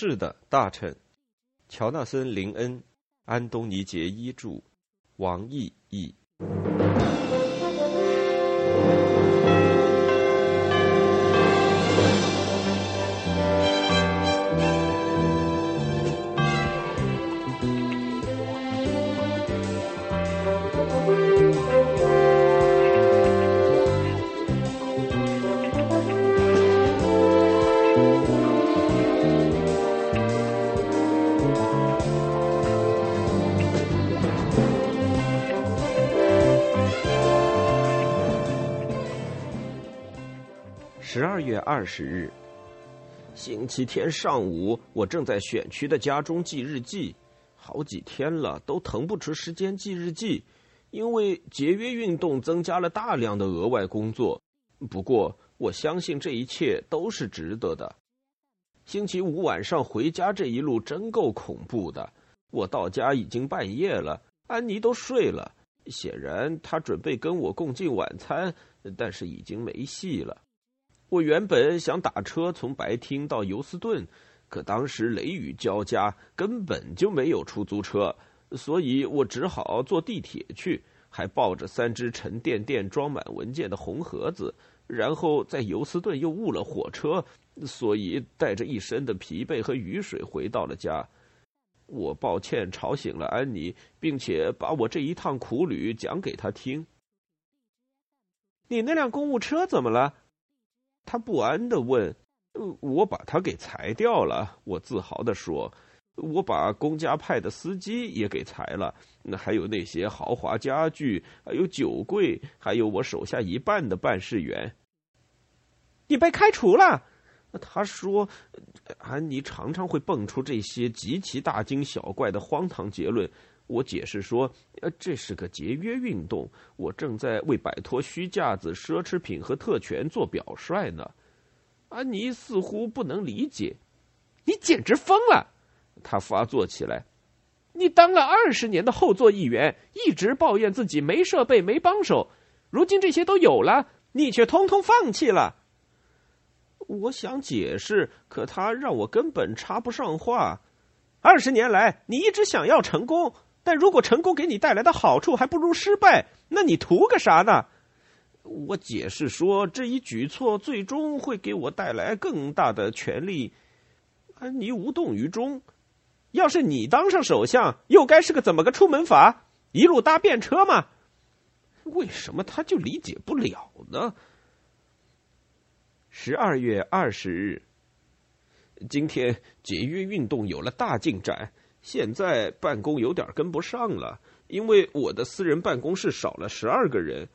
是的，大臣。乔纳森·林恩、安东尼·杰伊著，王毅译。十二月二十日，星期天上午，我正在选区的家中记日记，好几天了都腾不出时间记日记，因为节约运动增加了大量的额外工作。不过，我相信这一切都是值得的。星期五晚上回家这一路真够恐怖的。我到家已经半夜了，安妮都睡了，显然她准备跟我共进晚餐，但是已经没戏了。我原本想打车从白厅到尤斯顿，可当时雷雨交加，根本就没有出租车，所以我只好坐地铁去，还抱着三只沉甸甸装满文件的红盒子。然后在尤斯顿又误了火车，所以带着一身的疲惫和雨水回到了家。我抱歉吵醒了安妮，并且把我这一趟苦旅讲给她听。你那辆公务车怎么了？他不安的问：“我把他给裁掉了。”我自豪的说：“我把公家派的司机也给裁了，那还有那些豪华家具，还有酒柜，还有我手下一半的办事员。”你被开除了？他说：“安妮常常会蹦出这些极其大惊小怪的荒唐结论。”我解释说：“呃，这是个节约运动，我正在为摆脱虚架子、奢侈品和特权做表率呢。”安妮似乎不能理解，“你简直疯了！”他发作起来，“你当了二十年的后座议员，一直抱怨自己没设备、没帮手，如今这些都有了，你却通通放弃了。”我想解释，可他让我根本插不上话。二十年来，你一直想要成功。但如果成功给你带来的好处还不如失败，那你图个啥呢？我解释说，这一举措最终会给我带来更大的权利。安妮无动于衷。要是你当上首相，又该是个怎么个出门法？一路搭便车吗？为什么他就理解不了呢？十二月二十日，今天节约运动有了大进展。现在办公有点跟不上了，因为我的私人办公室少了十二个人。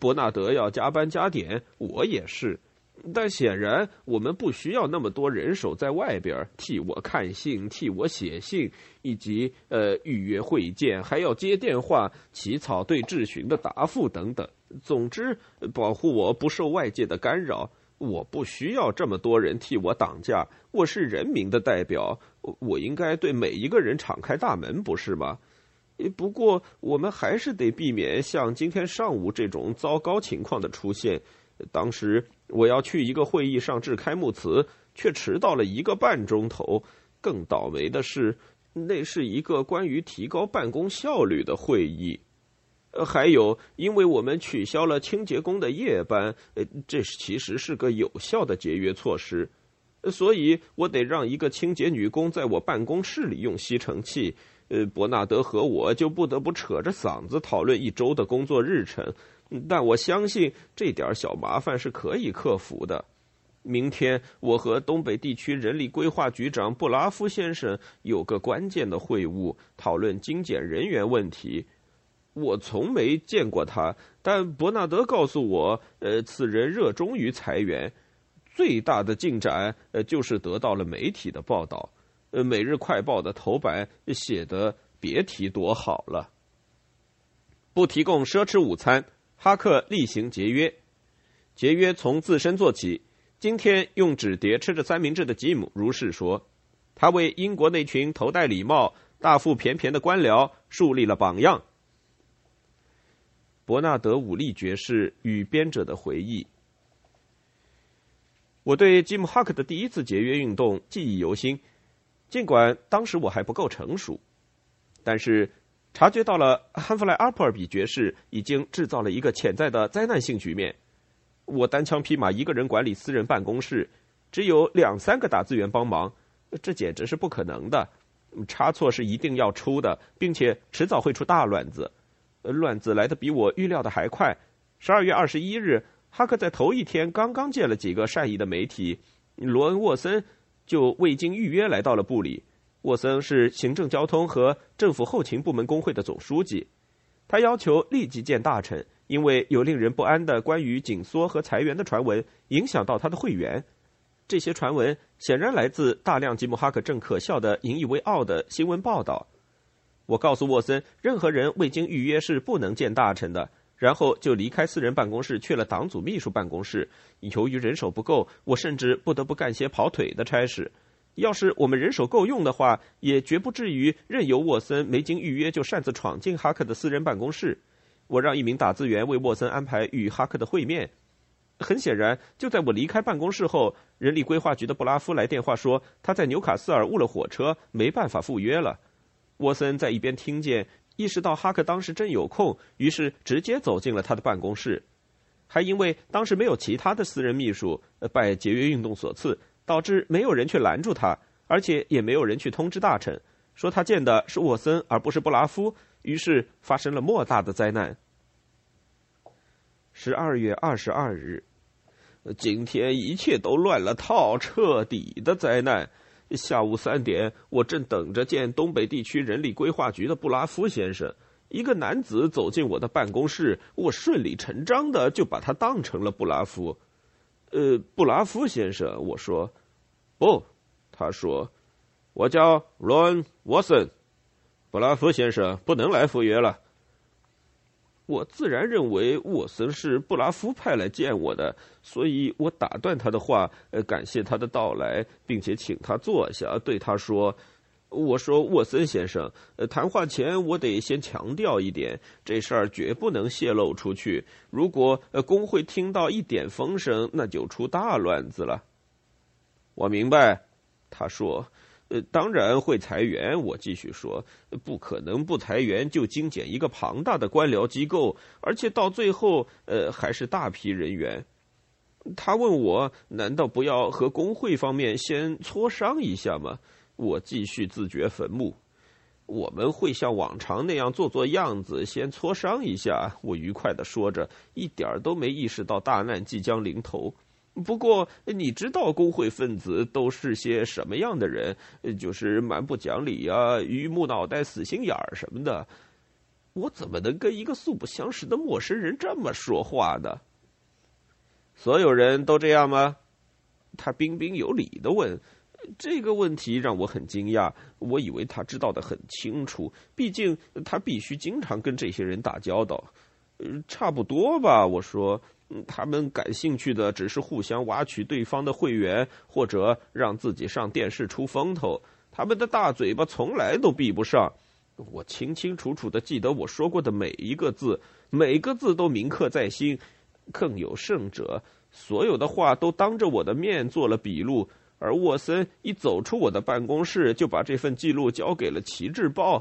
伯纳德要加班加点，我也是。但显然我们不需要那么多人手在外边替我看信、替我写信，以及呃预约会见，还要接电话、起草对质询的答复等等。总之，保护我不受外界的干扰。我不需要这么多人替我挡驾，我是人民的代表，我应该对每一个人敞开大门，不是吗？不过，我们还是得避免像今天上午这种糟糕情况的出现。当时我要去一个会议上致开幕词，却迟到了一个半钟头。更倒霉的是，那是一个关于提高办公效率的会议。还有，因为我们取消了清洁工的夜班，这其实是个有效的节约措施，所以我得让一个清洁女工在我办公室里用吸尘器。呃，伯纳德和我就不得不扯着嗓子讨论一周的工作日程，但我相信这点小麻烦是可以克服的。明天我和东北地区人力规划局长布拉夫先生有个关键的会晤，讨论精简人员问题。我从没见过他，但伯纳德告诉我，呃，此人热衷于裁员。最大的进展，呃，就是得到了媒体的报道。呃，《每日快报》的头版写的别提多好了。不提供奢侈午餐，哈克例行节约，节约从自身做起。今天用纸碟吃着三明治的吉姆如是说，他为英国那群头戴礼帽、大腹便便的官僚树立了榜样。伯纳德·武利爵士与编者的回忆。我对吉姆·哈克的第一次节约运动记忆犹新。尽管当时我还不够成熟，但是察觉到了汉弗莱·阿普尔比爵士已经制造了一个潜在的灾难性局面。我单枪匹马一个人管理私人办公室，只有两三个打字员帮忙，这简直是不可能的。差错是一定要出的，并且迟早会出大乱子。乱子来的比我预料的还快。十二月二十一日，哈克在头一天刚刚见了几个善意的媒体，罗恩·沃森。就未经预约来到了部里。沃森是行政交通和政府后勤部门工会的总书记，他要求立即见大臣，因为有令人不安的关于紧缩和裁员的传闻影响到他的会员。这些传闻显然来自大量吉姆哈克正可笑的、引以为傲的新闻报道。我告诉沃森，任何人未经预约是不能见大臣的。然后就离开私人办公室，去了党组秘书办公室。由于人手不够，我甚至不得不干些跑腿的差事。要是我们人手够用的话，也绝不至于任由沃森没经预约就擅自闯进哈克的私人办公室。我让一名打字员为沃森安排与哈克的会面。很显然，就在我离开办公室后，人力规划局的布拉夫来电话说他在纽卡斯尔误了火车，没办法赴约了。沃森在一边听见。意识到哈克当时真有空，于是直接走进了他的办公室。还因为当时没有其他的私人秘书，拜节约运动所赐，导致没有人去拦住他，而且也没有人去通知大臣，说他见的是沃森而不是布拉夫。于是发生了莫大的灾难。十二月二十二日，今天一切都乱了套，彻底的灾难。下午三点，我正等着见东北地区人力规划局的布拉夫先生。一个男子走进我的办公室，我顺理成章的就把他当成了布拉夫。呃，布拉夫先生，我说，不，他说，我叫罗恩·沃森。布拉夫先生不能来赴约了。我自然认为沃森是布拉夫派来见我的，所以我打断他的话，呃，感谢他的到来，并且请他坐下，对他说：“我说沃森先生，呃，谈话前我得先强调一点，这事儿绝不能泄露出去。如果呃工会听到一点风声，那就出大乱子了。”我明白，他说。呃，当然会裁员。我继续说，不可能不裁员就精简一个庞大的官僚机构，而且到最后，呃，还是大批人员。他问我，难道不要和工会方面先磋商一下吗？我继续自掘坟墓。我们会像往常那样做做样子，先磋商一下。我愉快的说着，一点都没意识到大难即将临头。不过，你知道工会分子都是些什么样的人？就是蛮不讲理啊，榆木脑袋、死心眼儿什么的。我怎么能跟一个素不相识的陌生人这么说话呢？所有人都这样吗？他彬彬有礼的问。这个问题让我很惊讶。我以为他知道的很清楚，毕竟他必须经常跟这些人打交道。差不多吧，我说。他们感兴趣的只是互相挖取对方的会员，或者让自己上电视出风头。他们的大嘴巴从来都闭不上。我清清楚楚的记得我说过的每一个字，每个字都铭刻在心。更有甚者，所有的话都当着我的面做了笔录。而沃森一走出我的办公室，就把这份记录交给了《旗帜报》。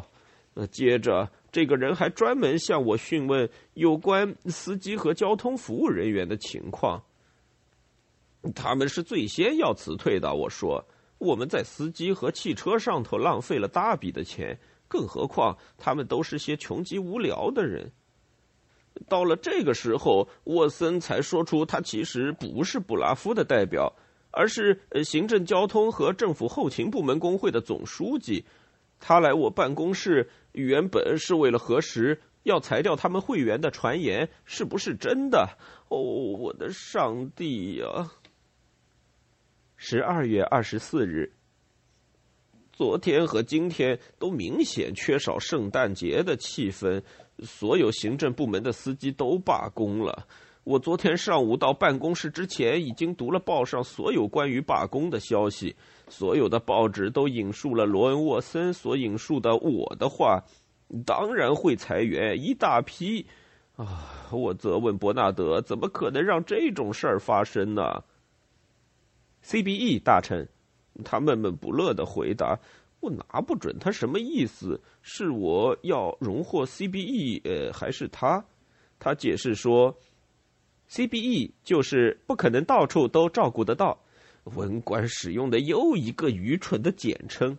呃，接着。这个人还专门向我询问有关司机和交通服务人员的情况。他们是最先要辞退的。我说，我们在司机和汽车上头浪费了大笔的钱，更何况他们都是些穷极无聊的人。到了这个时候，沃森才说出他其实不是布拉夫的代表，而是行政交通和政府后勤部门工会的总书记。他来我办公室。原本是为了核实要裁掉他们会员的传言是不是真的。哦，我的上帝呀！十二月二十四日，昨天和今天都明显缺少圣诞节的气氛，所有行政部门的司机都罢工了。我昨天上午到办公室之前，已经读了报上所有关于罢工的消息。所有的报纸都引述了罗恩·沃森所引述的我的话，当然会裁员一大批。啊，我责问伯纳德，怎么可能让这种事儿发生呢？CBE 大臣，他闷闷不乐的回答：“我拿不准他什么意思，是我要荣获 CBE，呃，还是他？他解释说，CBE 就是不可能到处都照顾得到，文官使用的又一个愚蠢的简称。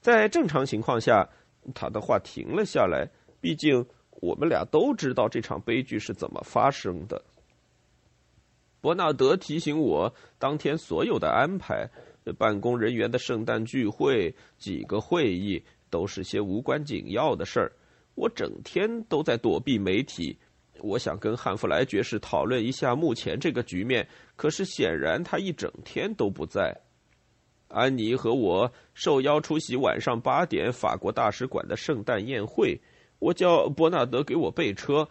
在正常情况下，他的话停了下来。毕竟我们俩都知道这场悲剧是怎么发生的。伯纳德提醒我，当天所有的安排。办公人员的圣诞聚会，几个会议，都是些无关紧要的事儿。我整天都在躲避媒体。我想跟汉弗莱爵士讨论一下目前这个局面，可是显然他一整天都不在。安妮和我受邀出席晚上八点法国大使馆的圣诞宴会。我叫伯纳德给我备车，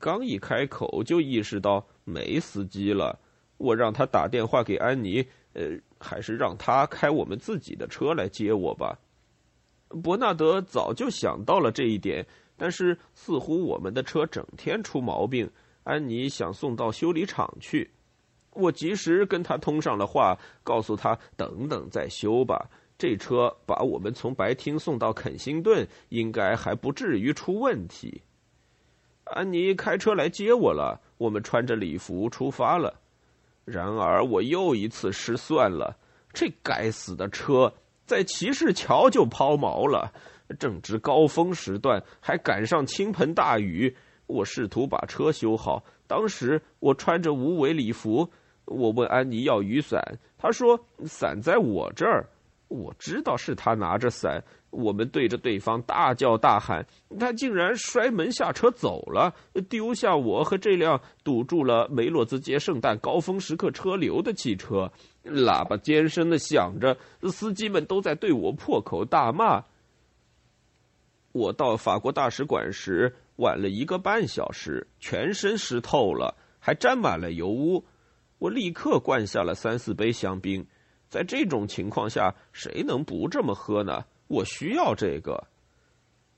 刚一开口就意识到没司机了。我让他打电话给安妮，呃。还是让他开我们自己的车来接我吧。伯纳德早就想到了这一点，但是似乎我们的车整天出毛病。安妮想送到修理厂去，我及时跟他通上了话，告诉他等等再修吧。这车把我们从白厅送到肯辛顿，应该还不至于出问题。安妮开车来接我了，我们穿着礼服出发了。然而，我又一次失算了。这该死的车在骑士桥就抛锚了，正值高峰时段，还赶上倾盆大雨。我试图把车修好，当时我穿着无尾礼服。我问安妮要雨伞，她说伞在我这儿。我知道是他拿着伞，我们对着对方大叫大喊，他竟然摔门下车走了，丢下我和这辆堵住了梅洛兹街圣诞高峰时刻车流的汽车。喇叭尖声的响着，司机们都在对我破口大骂。我到法国大使馆时晚了一个半小时，全身湿透了，还沾满了油污。我立刻灌下了三四杯香槟。在这种情况下，谁能不这么喝呢？我需要这个。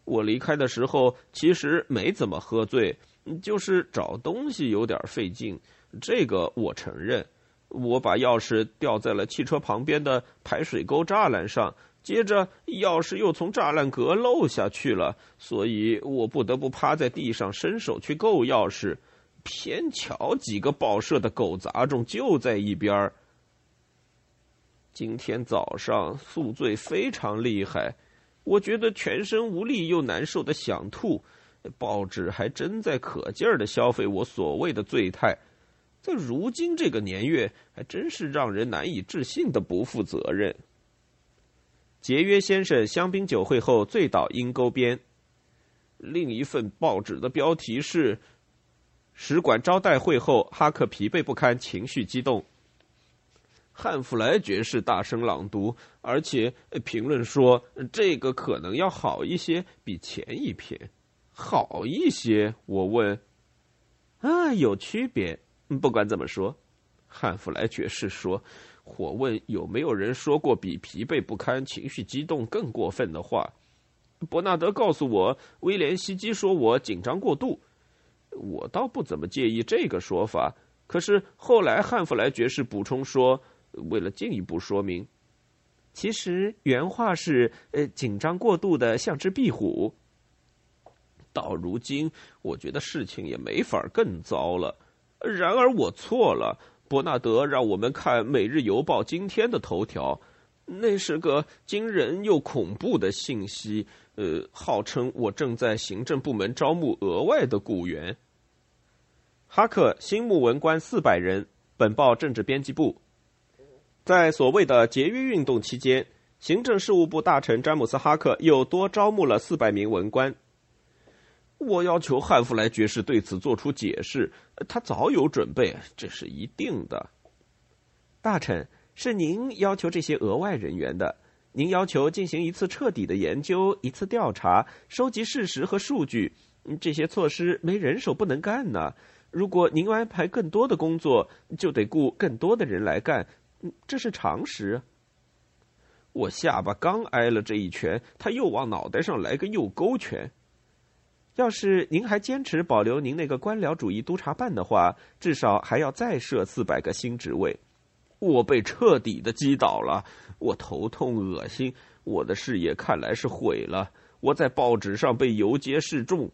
我离开的时候其实没怎么喝醉，就是找东西有点费劲，这个我承认。我把钥匙掉在了汽车旁边的排水沟栅栏上，接着钥匙又从栅栏格漏下去了，所以我不得不趴在地上伸手去够钥匙。偏巧几个报社的狗杂种就在一边儿。今天早上宿醉非常厉害，我觉得全身无力又难受的想吐。报纸还真在可劲儿的消费我所谓的醉态，在如今这个年月，还真是让人难以置信的不负责任。节约先生香槟酒会后醉倒阴沟边。另一份报纸的标题是：使馆招待会后，哈克疲惫不堪，情绪激动。汉弗莱爵士大声朗读，而且评论说这个可能要好一些，比前一篇好一些。我问：“啊，有区别？”不管怎么说，汉弗莱爵士说：“我问有没有人说过比疲惫不堪、情绪激动更过分的话？”伯纳德告诉我，威廉希基说我紧张过度。我倒不怎么介意这个说法，可是后来汉弗莱爵士补充说。为了进一步说明，其实原话是：“呃，紧张过度的像只壁虎。”到如今，我觉得事情也没法更糟了。然而我错了。伯纳德让我们看《每日邮报》今天的头条，那是个惊人又恐怖的信息。呃，号称我正在行政部门招募额外的雇员。哈克新募文官四百人。本报政治编辑部。在所谓的节约运动期间，行政事务部大臣詹姆斯·哈克又多招募了四百名文官。我要求汉弗莱爵士对此做出解释，他早有准备，这是一定的。大臣，是您要求这些额外人员的，您要求进行一次彻底的研究，一次调查，收集事实和数据。这些措施没人手不能干呢。如果您安排更多的工作，就得雇更多的人来干。这是常识。我下巴刚挨了这一拳，他又往脑袋上来个右勾拳。要是您还坚持保留您那个官僚主义督察办的话，至少还要再设四百个新职位。我被彻底的击倒了，我头痛恶心，我的事业看来是毁了，我在报纸上被游街示众。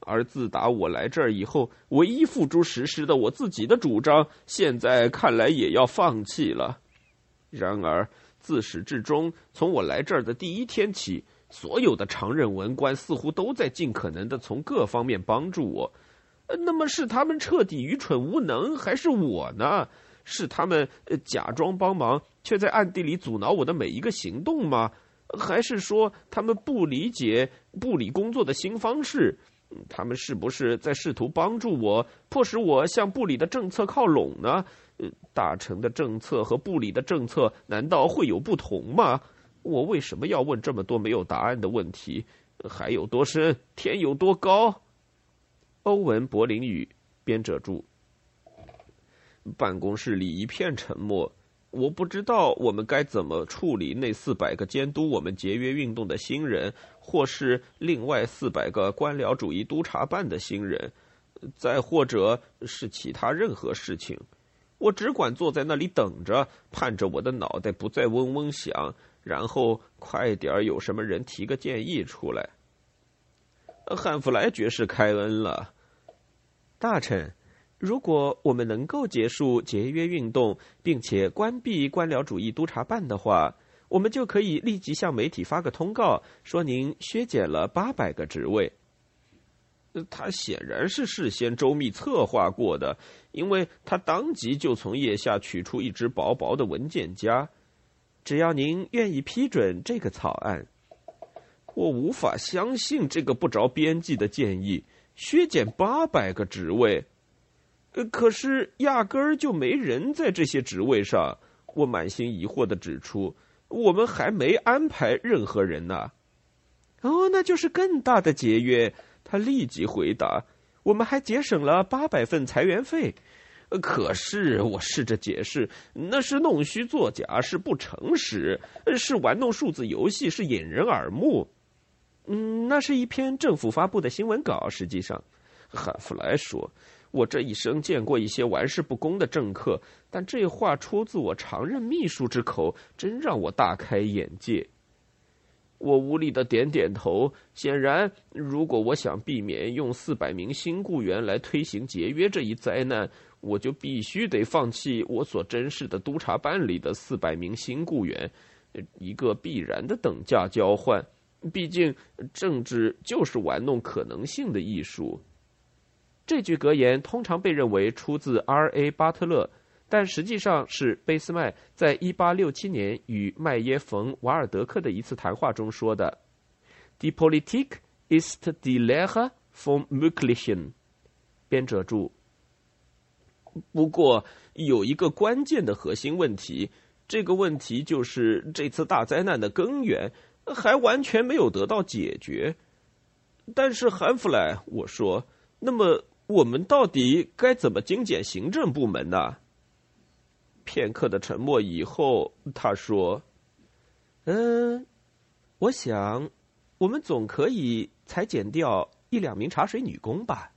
而自打我来这儿以后，唯一付诸实施的我自己的主张，现在看来也要放弃了。然而自始至终，从我来这儿的第一天起，所有的常任文官似乎都在尽可能的从各方面帮助我。那么是他们彻底愚蠢无能，还是我呢？是他们假装帮忙，却在暗地里阻挠我的每一个行动吗？还是说他们不理解部里工作的新方式？他们是不是在试图帮助我，迫使我向部里的政策靠拢呢？大臣的政策和部里的政策难道会有不同吗？我为什么要问这么多没有答案的问题？海有多深，天有多高？欧文·柏林语，编者注。办公室里一片沉默。我不知道我们该怎么处理那四百个监督我们节约运动的新人，或是另外四百个官僚主义督察办的新人，再或者是其他任何事情。我只管坐在那里等着，盼着我的脑袋不再嗡嗡响，然后快点有什么人提个建议出来。汉弗莱爵士开恩了，大臣。如果我们能够结束节约运动，并且关闭官僚主义督察办的话，我们就可以立即向媒体发个通告，说您削减了八百个职位。他显然是事先周密策划过的，因为他当即就从腋下取出一只薄薄的文件夹。只要您愿意批准这个草案，我无法相信这个不着边际的建议：削减八百个职位。呃可是压根儿就没人在这些职位上，我满心疑惑的指出，我们还没安排任何人呢。哦，那就是更大的节约。他立即回答：“我们还节省了八百份裁员费。”可是我试着解释，那是弄虚作假，是不诚实，是玩弄数字游戏，是引人耳目。嗯，那是一篇政府发布的新闻稿。实际上，汉弗莱说。我这一生见过一些玩世不恭的政客，但这话出自我常任秘书之口，真让我大开眼界。我无力的点点头。显然，如果我想避免用四百名新雇员来推行节约这一灾难，我就必须得放弃我所珍视的督察办里的四百名新雇员，一个必然的等价交换。毕竟，政治就是玩弄可能性的艺术。这句格言通常被认为出自 R.A. 巴特勒，但实际上是贝斯麦在1867年与麦耶冯瓦尔德克的一次谈话中说的。Die Politik ist die Lehre vom Möglichen。编者注。不过有一个关键的核心问题，这个问题就是这次大灾难的根源还完全没有得到解决。但是韩弗莱，我说，那么。我们到底该怎么精简行政部门呢？片刻的沉默以后，他说：“嗯，我想，我们总可以裁减掉一两名茶水女工吧。”